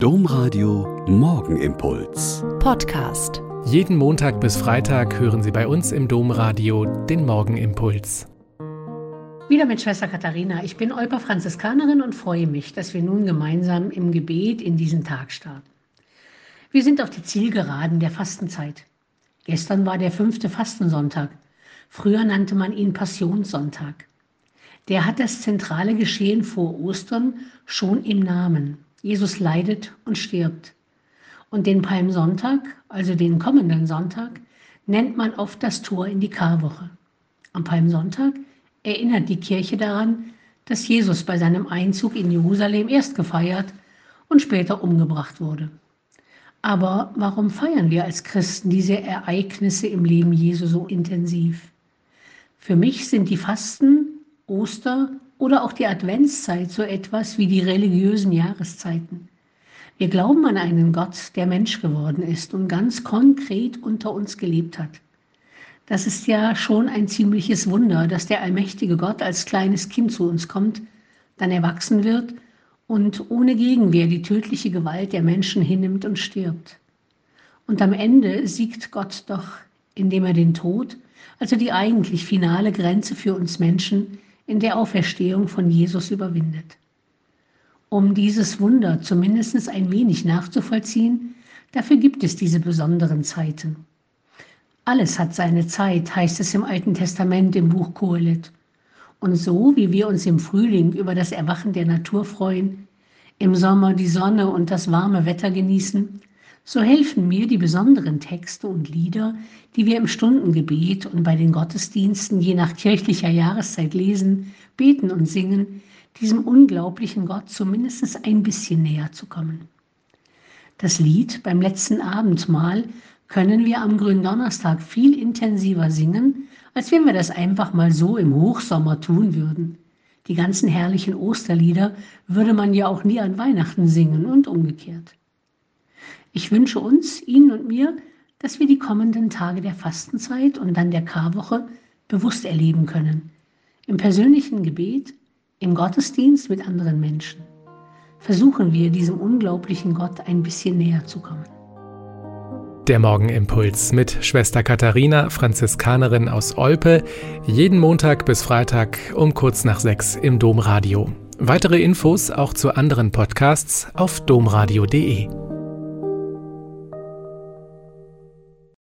Domradio Morgenimpuls. Podcast. Jeden Montag bis Freitag hören Sie bei uns im Domradio den Morgenimpuls. Wieder mit Schwester Katharina. Ich bin Olper Franziskanerin und freue mich, dass wir nun gemeinsam im Gebet in diesen Tag starten. Wir sind auf die Zielgeraden der Fastenzeit. Gestern war der fünfte Fastensonntag. Früher nannte man ihn Passionssonntag. Der hat das zentrale Geschehen vor Ostern schon im Namen. Jesus leidet und stirbt. Und den Palmsonntag, also den kommenden Sonntag, nennt man oft das Tor in die Karwoche. Am Palmsonntag erinnert die Kirche daran, dass Jesus bei seinem Einzug in Jerusalem erst gefeiert und später umgebracht wurde. Aber warum feiern wir als Christen diese Ereignisse im Leben Jesu so intensiv? Für mich sind die Fasten, Oster oder auch die Adventszeit so etwas wie die religiösen Jahreszeiten. Wir glauben an einen Gott, der Mensch geworden ist und ganz konkret unter uns gelebt hat. Das ist ja schon ein ziemliches Wunder, dass der allmächtige Gott als kleines Kind zu uns kommt, dann erwachsen wird und ohne Gegenwehr die tödliche Gewalt der Menschen hinnimmt und stirbt. Und am Ende siegt Gott doch, indem er den Tod, also die eigentlich finale Grenze für uns Menschen, in der Auferstehung von Jesus überwindet. Um dieses Wunder zumindest ein wenig nachzuvollziehen, dafür gibt es diese besonderen Zeiten. Alles hat seine Zeit, heißt es im Alten Testament im Buch Kohelet. Und so wie wir uns im Frühling über das Erwachen der Natur freuen, im Sommer die Sonne und das warme Wetter genießen, so helfen mir die besonderen Texte und Lieder, die wir im Stundengebet und bei den Gottesdiensten je nach kirchlicher Jahreszeit lesen, beten und singen, diesem unglaublichen Gott zumindest ein bisschen näher zu kommen. Das Lied beim letzten Abendmahl können wir am Gründonnerstag viel intensiver singen, als wenn wir das einfach mal so im Hochsommer tun würden. Die ganzen herrlichen Osterlieder würde man ja auch nie an Weihnachten singen und umgekehrt. Ich wünsche uns, Ihnen und mir, dass wir die kommenden Tage der Fastenzeit und dann der Karwoche bewusst erleben können. Im persönlichen Gebet, im Gottesdienst mit anderen Menschen. Versuchen wir, diesem unglaublichen Gott ein bisschen näher zu kommen. Der Morgenimpuls mit Schwester Katharina, Franziskanerin aus Olpe, jeden Montag bis Freitag um kurz nach sechs im Domradio. Weitere Infos auch zu anderen Podcasts auf domradio.de.